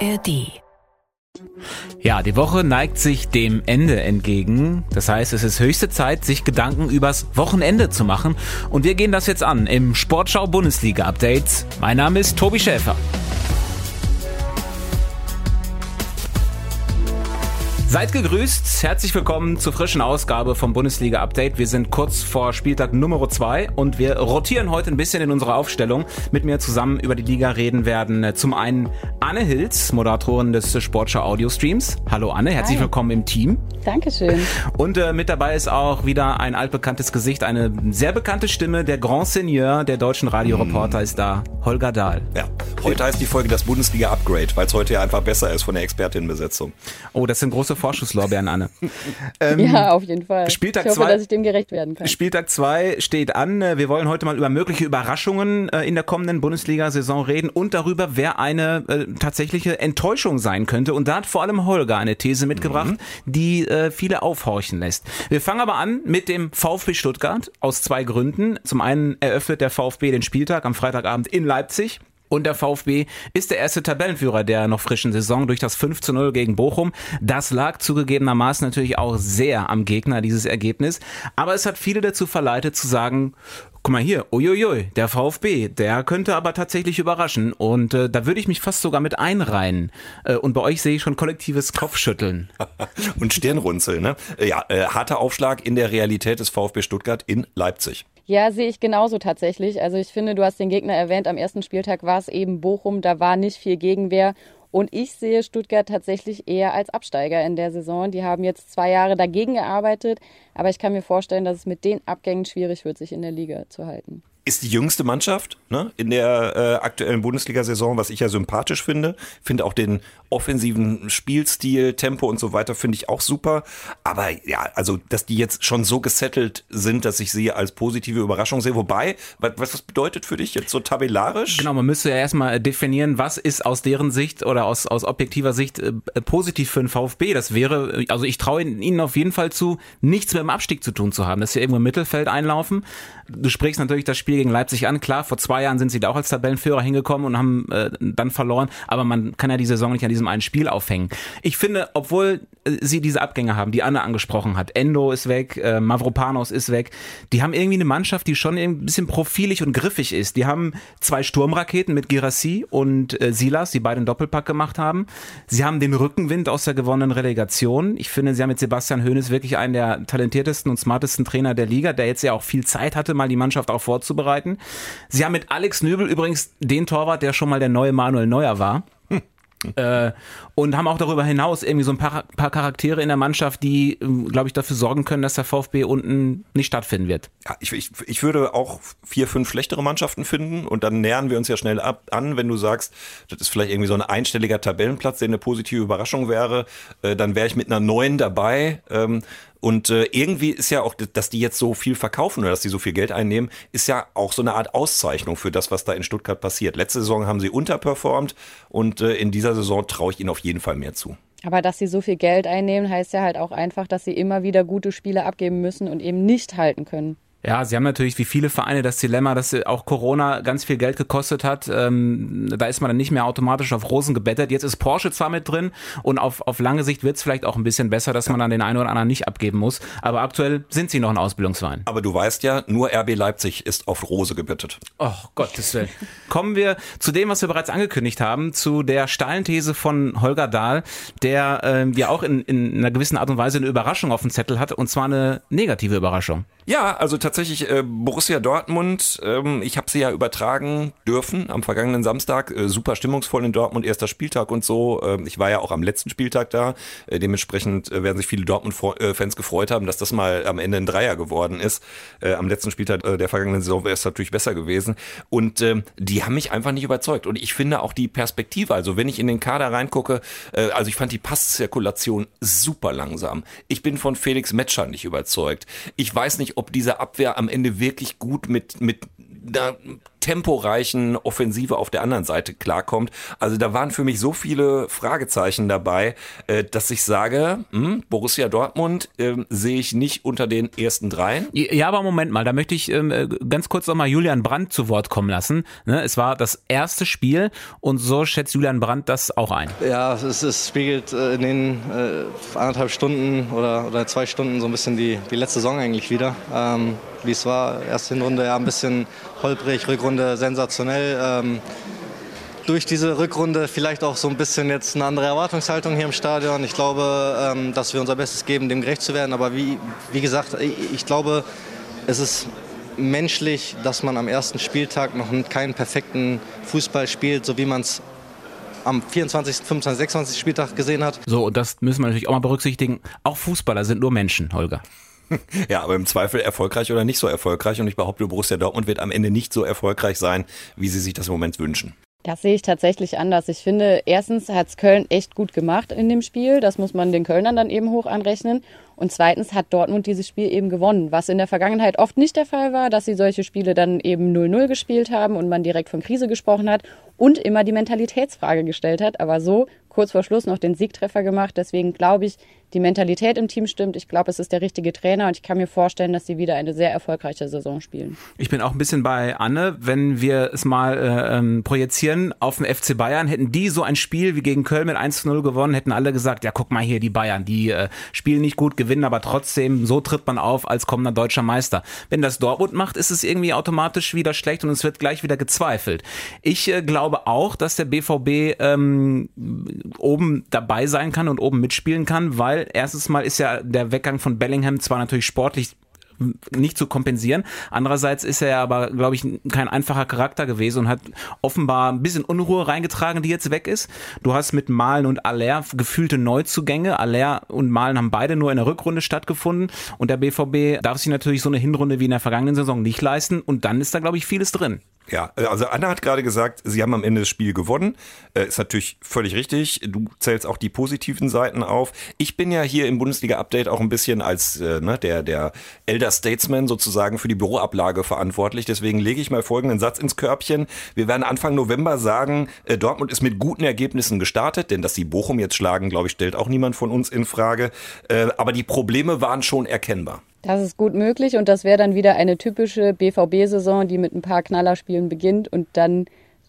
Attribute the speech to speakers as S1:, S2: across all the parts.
S1: ARD.
S2: Ja, die Woche neigt sich dem Ende entgegen. Das heißt, es ist höchste Zeit, sich Gedanken übers Wochenende zu machen. Und wir gehen das jetzt an im Sportschau Bundesliga Update. Mein Name ist Tobi Schäfer. Seid gegrüßt, herzlich willkommen zur frischen Ausgabe vom Bundesliga Update. Wir sind kurz vor Spieltag Nummer 2 und wir rotieren heute ein bisschen in unserer Aufstellung. Mit mir zusammen über die Liga reden werden äh, zum einen Anne Hilz, Moderatorin des Sportschau Audio Streams. Hallo Anne, herzlich Hi. willkommen im Team.
S3: Dankeschön.
S2: Und äh, mit dabei ist auch wieder ein altbekanntes Gesicht, eine sehr bekannte Stimme, der Grand Seigneur der deutschen Radioreporter mm. ist da, Holger Dahl.
S4: Ja, heute heißt die Folge das Bundesliga Upgrade, weil es heute ja einfach besser ist von der Expertinnenbesetzung.
S2: Oh, das sind große Vorschusslorbeeren, Anne.
S3: Ähm, ja, auf jeden Fall.
S2: Spieltag
S3: ich hoffe,
S2: zwei,
S3: dass ich dem gerecht werden kann.
S2: Spieltag 2 steht an. Wir wollen heute mal über mögliche Überraschungen äh, in der kommenden Bundesliga-Saison reden und darüber, wer eine äh, tatsächliche Enttäuschung sein könnte. Und da hat vor allem Holger eine These mitgebracht, mhm. die äh, viele aufhorchen lässt. Wir fangen aber an mit dem VfB Stuttgart aus zwei Gründen. Zum einen eröffnet der VfB den Spieltag am Freitagabend in Leipzig. Und der VfB ist der erste Tabellenführer der noch frischen Saison durch das 5 zu 0 gegen Bochum. Das lag zugegebenermaßen natürlich auch sehr am Gegner, dieses Ergebnis. Aber es hat viele dazu verleitet zu sagen, guck mal hier, uiuiui, der VfB, der könnte aber tatsächlich überraschen. Und äh, da würde ich mich fast sogar mit einreihen. Äh, und bei euch sehe ich schon kollektives Kopfschütteln.
S4: und Stirnrunzeln, ne? Ja, äh, harter Aufschlag in der Realität des VfB Stuttgart in Leipzig.
S3: Ja, sehe ich genauso tatsächlich. Also ich finde, du hast den Gegner erwähnt, am ersten Spieltag war es eben Bochum, da war nicht viel Gegenwehr. Und ich sehe Stuttgart tatsächlich eher als Absteiger in der Saison. Die haben jetzt zwei Jahre dagegen gearbeitet, aber ich kann mir vorstellen, dass es mit den Abgängen schwierig wird, sich in der Liga zu halten
S4: ist die jüngste Mannschaft ne, in der äh, aktuellen Bundesliga-Saison, was ich ja sympathisch finde. Finde auch den offensiven Spielstil, Tempo und so weiter finde ich auch super. Aber ja, also, dass die jetzt schon so gesettelt sind, dass ich sie als positive Überraschung sehe. Wobei, was, was bedeutet für dich jetzt so tabellarisch?
S2: Genau, man müsste ja erstmal definieren, was ist aus deren Sicht oder aus, aus objektiver Sicht äh, positiv für den VfB. Das wäre, also ich traue ihnen auf jeden Fall zu, nichts mit dem Abstieg zu tun zu haben, dass sie irgendwo im Mittelfeld einlaufen. Du sprichst natürlich das Spiel gegen Leipzig an. Klar, vor zwei Jahren sind sie da auch als Tabellenführer hingekommen und haben äh, dann verloren. Aber man kann ja die Saison nicht an diesem einen Spiel aufhängen. Ich finde, obwohl äh, sie diese Abgänge haben, die Anne angesprochen hat, Endo ist weg, äh, Mavropanos ist weg, die haben irgendwie eine Mannschaft, die schon ein bisschen profilig und griffig ist. Die haben zwei Sturmraketen mit Girassi und äh, Silas, die beiden Doppelpack gemacht haben. Sie haben den Rückenwind aus der gewonnenen Relegation. Ich finde, sie haben mit Sebastian Hoeneß wirklich einen der talentiertesten und smartesten Trainer der Liga, der jetzt ja auch viel Zeit hatte, mal die Mannschaft auch vorzubereiten. Sie haben mit Alex Nöbel übrigens den Torwart, der schon mal der neue Manuel Neuer war. Äh, und haben auch darüber hinaus irgendwie so ein paar, paar Charaktere in der Mannschaft, die, ähm, glaube ich, dafür sorgen können, dass der VfB unten nicht stattfinden wird.
S4: Ja, ich, ich, ich würde auch vier, fünf schlechtere Mannschaften finden und dann nähern wir uns ja schnell ab an, wenn du sagst, das ist vielleicht irgendwie so ein einstelliger Tabellenplatz, der eine positive Überraschung wäre, äh, dann wäre ich mit einer neuen dabei. Ähm, und äh, irgendwie ist ja auch, dass die jetzt so viel verkaufen oder dass die so viel Geld einnehmen, ist ja auch so eine Art Auszeichnung für das, was da in Stuttgart passiert. Letzte Saison haben sie unterperformt und äh, in dieser Saison traue ich ihnen auf jeden Fall mehr zu.
S3: Aber dass sie so viel Geld einnehmen, heißt ja halt auch einfach, dass sie immer wieder gute Spiele abgeben müssen und eben nicht halten können.
S2: Ja, sie haben natürlich wie viele Vereine das Dilemma, dass auch Corona ganz viel Geld gekostet hat. Ähm, da ist man dann nicht mehr automatisch auf Rosen gebettet. Jetzt ist Porsche zwar mit drin und auf, auf lange Sicht wird es vielleicht auch ein bisschen besser, dass man dann den einen oder anderen nicht abgeben muss. Aber aktuell sind sie noch ein Ausbildungsverein.
S4: Aber du weißt ja, nur RB Leipzig ist auf Rose gebettet.
S2: Oh, Gottes Willen. Kommen wir zu dem, was wir bereits angekündigt haben, zu der steilen These von Holger Dahl, der ähm, ja auch in, in einer gewissen Art und Weise eine Überraschung auf dem Zettel hat, und zwar eine negative Überraschung.
S4: Ja, also tatsächlich äh, Borussia Dortmund, ähm, ich habe sie ja übertragen dürfen am vergangenen Samstag. Äh, super stimmungsvoll in Dortmund, erster Spieltag und so. Äh, ich war ja auch am letzten Spieltag da. Äh, dementsprechend äh, werden sich viele Dortmund-Fans gefreut haben, dass das mal am Ende ein Dreier geworden ist. Äh, am letzten Spieltag äh, der vergangenen Saison wäre es natürlich besser gewesen. Und äh, die haben mich einfach nicht überzeugt. Und ich finde auch die Perspektive, also wenn ich in den Kader reingucke, äh, also ich fand die Passzirkulation super langsam. Ich bin von Felix Metscher nicht überzeugt. Ich weiß nicht, ob diese Abwehr am Ende wirklich gut mit, mit einer temporeichen Offensive auf der anderen Seite klarkommt. Also da waren für mich so viele Fragezeichen dabei, äh, dass ich sage, hm, Borussia Dortmund äh, sehe ich nicht unter den ersten dreien.
S2: Ja, aber Moment mal, da möchte ich ähm, äh, ganz kurz nochmal Julian Brandt zu Wort kommen lassen. Ne, es war das erste Spiel und so schätzt Julian Brandt das auch ein.
S1: Ja, es, es spiegelt äh, in den äh, anderthalb Stunden oder, oder zwei Stunden so ein bisschen die, die letzte Saison eigentlich wieder. Ähm, wie es war, erste Hinrunde ja ein bisschen holprig, Rückrunde sensationell. Ähm, durch diese Rückrunde vielleicht auch so ein bisschen jetzt eine andere Erwartungshaltung hier im Stadion. Ich glaube, ähm, dass wir unser Bestes geben, dem gerecht zu werden. Aber wie, wie gesagt, ich, ich glaube, es ist menschlich, dass man am ersten Spieltag noch keinen perfekten Fußball spielt, so wie man es am 24., 25., 26. Spieltag gesehen hat.
S2: So, und das müssen wir natürlich auch mal berücksichtigen. Auch Fußballer sind nur Menschen, Holger.
S4: Ja, aber im Zweifel erfolgreich oder nicht so erfolgreich. Und ich behaupte, Borussia Dortmund wird am Ende nicht so erfolgreich sein, wie sie sich das im Moment wünschen.
S3: Das sehe ich tatsächlich anders. Ich finde, erstens hat es Köln echt gut gemacht in dem Spiel. Das muss man den Kölnern dann eben hoch anrechnen. Und zweitens hat Dortmund dieses Spiel eben gewonnen, was in der Vergangenheit oft nicht der Fall war, dass sie solche Spiele dann eben 0-0 gespielt haben und man direkt von Krise gesprochen hat und immer die Mentalitätsfrage gestellt hat. Aber so kurz vor Schluss noch den Siegtreffer gemacht. Deswegen glaube ich, die Mentalität im Team stimmt. Ich glaube, es ist der richtige Trainer und ich kann mir vorstellen, dass sie wieder eine sehr erfolgreiche Saison spielen.
S2: Ich bin auch ein bisschen bei Anne. Wenn wir es mal äh, ähm, projizieren auf den FC Bayern, hätten die so ein Spiel wie gegen Köln mit 1-0 gewonnen, hätten alle gesagt, ja guck mal hier, die Bayern, die äh, spielen nicht gut, gewinnen aber trotzdem, so tritt man auf als kommender deutscher Meister. Wenn das Dortmund macht, ist es irgendwie automatisch wieder schlecht und es wird gleich wieder gezweifelt. Ich äh, glaube auch, dass der BVB ähm, oben dabei sein kann und oben mitspielen kann, weil erstens mal ist ja der Weggang von Bellingham zwar natürlich sportlich nicht zu kompensieren. Andererseits ist er aber, glaube ich, kein einfacher Charakter gewesen und hat offenbar ein bisschen Unruhe reingetragen, die jetzt weg ist. Du hast mit Malen und Aller gefühlte Neuzugänge. Aller und Malen haben beide nur in der Rückrunde stattgefunden und der BVB darf sich natürlich so eine Hinrunde wie in der vergangenen Saison nicht leisten und dann ist da, glaube ich, vieles drin.
S4: Ja, also Anna hat gerade gesagt, sie haben am Ende das Spiel gewonnen. Äh, ist natürlich völlig richtig. Du zählst auch die positiven Seiten auf. Ich bin ja hier im Bundesliga-Update auch ein bisschen als äh, ne, der, der Elder Statesman sozusagen für die Büroablage verantwortlich. Deswegen lege ich mal folgenden Satz ins Körbchen. Wir werden Anfang November sagen, äh, Dortmund ist mit guten Ergebnissen gestartet, denn dass sie Bochum jetzt schlagen, glaube ich, stellt auch niemand von uns in Frage. Äh, aber die Probleme waren schon erkennbar.
S3: Das ist gut möglich und das wäre dann wieder eine typische BVB-Saison, die mit ein paar Knallerspielen beginnt und dann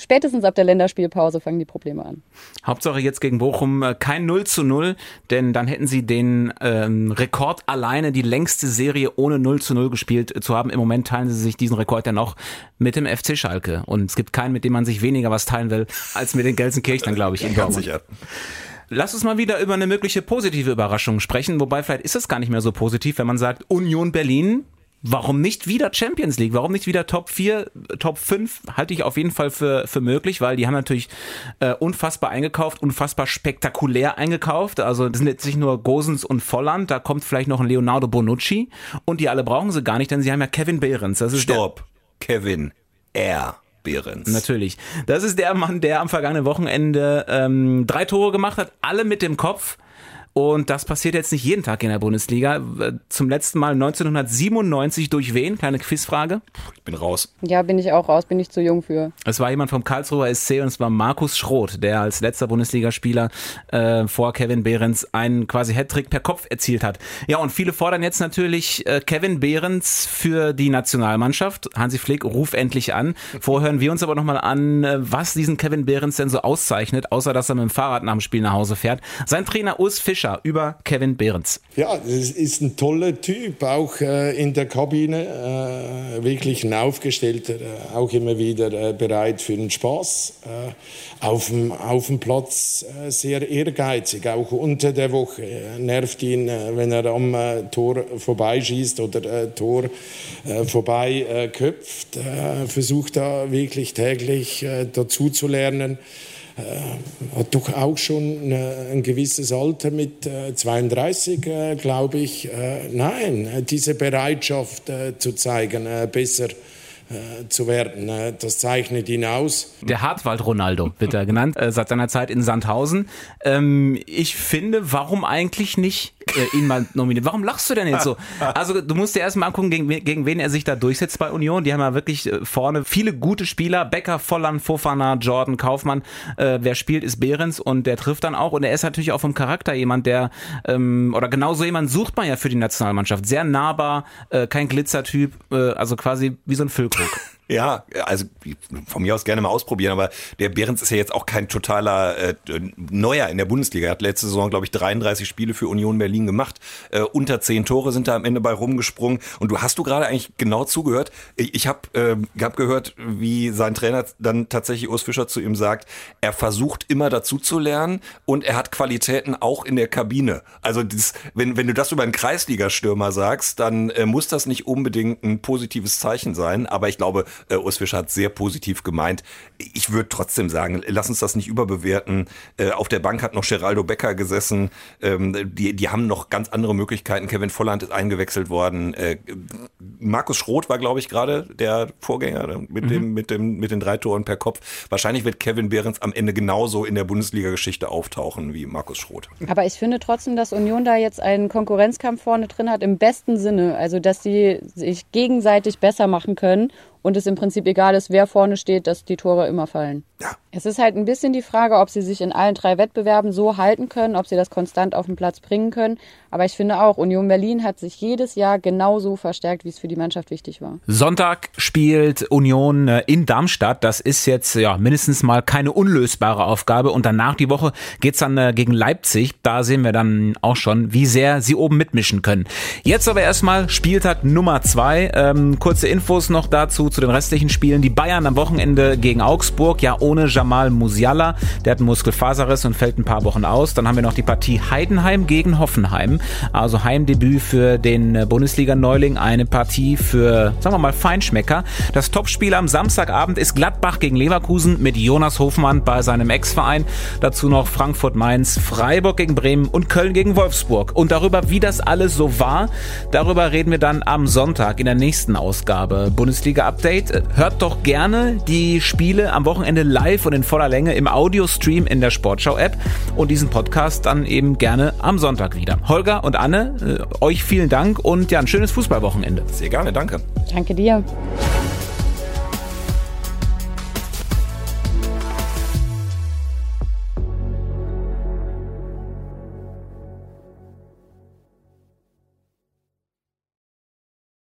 S3: spätestens ab der Länderspielpause fangen die Probleme an.
S2: Hauptsache jetzt gegen Bochum äh, kein 0 zu 0, denn dann hätten sie den ähm, Rekord alleine, die längste Serie ohne 0 zu 0 gespielt zu haben. Im Moment teilen sie sich diesen Rekord ja noch mit dem FC Schalke. Und es gibt keinen, mit dem man sich weniger was teilen will, als mit den Gelsenkirchen, glaube ich, in Dortmund. Sicher. Lass uns mal wieder über eine mögliche positive Überraschung sprechen, wobei vielleicht ist es gar nicht mehr so positiv, wenn man sagt, Union Berlin Warum nicht wieder Champions League? Warum nicht wieder Top 4, Top 5? Halte ich auf jeden Fall für, für möglich, weil die haben natürlich äh, unfassbar eingekauft, unfassbar spektakulär eingekauft. Also das sind jetzt nicht nur Gosens und Volland, da kommt vielleicht noch ein Leonardo Bonucci und die alle brauchen sie gar nicht, denn sie haben ja Kevin Behrens. Das ist
S4: Stopp, Kevin R. Behrens.
S2: Natürlich. Das ist der Mann, der am vergangenen Wochenende ähm, drei Tore gemacht hat, alle mit dem Kopf. Und das passiert jetzt nicht jeden Tag in der Bundesliga. Zum letzten Mal 1997 durch wen? Kleine Quizfrage.
S4: Ich bin raus.
S3: Ja, bin ich auch raus, bin ich zu jung für.
S2: Es war jemand vom Karlsruher SC und es war Markus Schroth, der als letzter Bundesligaspieler äh, vor Kevin Behrens einen quasi Hattrick per Kopf erzielt hat. Ja, und viele fordern jetzt natürlich äh, Kevin Behrens für die Nationalmannschaft. Hansi Flick, ruf endlich an. Vorher hören wir uns aber nochmal an, äh, was diesen Kevin Behrens denn so auszeichnet, außer dass er mit dem Fahrrad nach dem Spiel nach Hause fährt. Sein Trainer Urs Fischer Fischer über Kevin Behrens.
S5: Ja, es ist ein toller Typ, auch äh, in der Kabine, äh, wirklich ein aufgestellter, äh, auch immer wieder äh, bereit für den Spaß. Äh, auf, dem, auf dem Platz äh, sehr ehrgeizig, auch unter der Woche. nervt ihn, wenn er am Tor vorbeischießt oder Tor vorbei köpft. versucht da wirklich täglich dazu zu lernen. Äh, hat doch auch schon äh, ein gewisses Alter mit 32, äh, glaube ich. nein, diese Bereitschaft zu zeigen, besser zu werden. Das zeichnet ihn aus.
S2: Der Hartwald-Ronaldo wird er genannt, seit seiner Zeit in Sandhausen. Ähm, ich finde, warum eigentlich nicht äh, ihn mal nominiert. Warum lachst du denn jetzt so? Also du musst dir erstmal angucken, gegen, gegen wen er sich da durchsetzt bei Union. Die haben ja wirklich äh, vorne viele gute Spieler. Becker, Volland, Fofana, Jordan, Kaufmann. Äh, wer spielt, ist Behrens und der trifft dann auch. Und er ist natürlich auch vom Charakter jemand, der, ähm, oder genau so jemand sucht man ja für die Nationalmannschaft. Sehr nahbar, äh, kein Glitzertyp, äh, also quasi wie so ein Füllkrug.
S4: Ja, also von mir aus gerne mal ausprobieren, aber der Behrens ist ja jetzt auch kein totaler äh, Neuer in der Bundesliga. Er hat letzte Saison, glaube ich, 33 Spiele für Union Berlin gemacht. Äh, unter zehn Tore sind da am Ende bei rumgesprungen. Und du hast du gerade eigentlich genau zugehört. Ich, ich habe äh, hab gehört, wie sein Trainer dann tatsächlich Urs Fischer zu ihm sagt, er versucht immer dazu zu lernen und er hat Qualitäten auch in der Kabine. Also das, wenn, wenn du das über einen Kreisligastürmer sagst, dann äh, muss das nicht unbedingt ein positives Zeichen sein. Aber ich glaube, äh, Urs Fischer hat sehr positiv gemeint. Ich würde trotzdem sagen, lass uns das nicht überbewerten. Äh, auf der Bank hat noch Geraldo Becker gesessen. Ähm, die, die haben noch ganz andere Möglichkeiten. Kevin Volland ist eingewechselt worden. Äh, Markus Schroth war, glaube ich, gerade der Vorgänger mit, mhm. dem, mit, dem, mit den drei Toren per Kopf. Wahrscheinlich wird Kevin Behrens am Ende genauso in der Bundesliga-Geschichte auftauchen wie Markus Schroth.
S3: Aber ich finde trotzdem, dass Union da jetzt einen Konkurrenzkampf vorne drin hat, im besten Sinne. Also, dass sie sich gegenseitig besser machen können und es im Prinzip egal ist, wer vorne steht, dass die Tore immer fallen. Ja. Es ist halt ein bisschen die Frage, ob sie sich in allen drei Wettbewerben so halten können, ob sie das konstant auf den Platz bringen können. Aber ich finde auch, Union Berlin hat sich jedes Jahr genauso verstärkt, wie es für die Mannschaft wichtig war.
S2: Sonntag spielt Union äh, in Darmstadt. Das ist jetzt ja mindestens mal keine unlösbare Aufgabe. Und danach die Woche geht's dann äh, gegen Leipzig. Da sehen wir dann auch schon, wie sehr sie oben mitmischen können. Jetzt aber erstmal Spieltag Nummer zwei. Ähm, kurze Infos noch dazu zu den restlichen Spielen. Die Bayern am Wochenende gegen Augsburg, ja ohne Jamal Musiala. Der hat einen Muskelfaserriss und fällt ein paar Wochen aus. Dann haben wir noch die Partie Heidenheim gegen Hoffenheim. Also Heimdebüt für den äh, Bundesliga-Neuling. Eine Partie für, sagen wir mal, Feinschmecker. Das Topspiel am Samstagabend ist Gladbach gegen Leverkusen mit Jonas Hofmann bei seinem Ex-Verein. Dazu noch Frankfurt-Mainz, Freiburg gegen Bremen und Köln gegen Wolfsburg. Und darüber, wie das alles so war, darüber reden wir dann am Sonntag in der nächsten Ausgabe Bundesliga-Update. Hört doch gerne die Spiele am Wochenende live und in voller Länge im Audio-Stream in der Sportschau-App und diesen Podcast dann eben gerne am Sonntag wieder. Holger und Anne, äh, euch vielen Dank und ja, ein schönes Fußballwochenende.
S4: Sehr gerne, danke.
S3: Danke dir.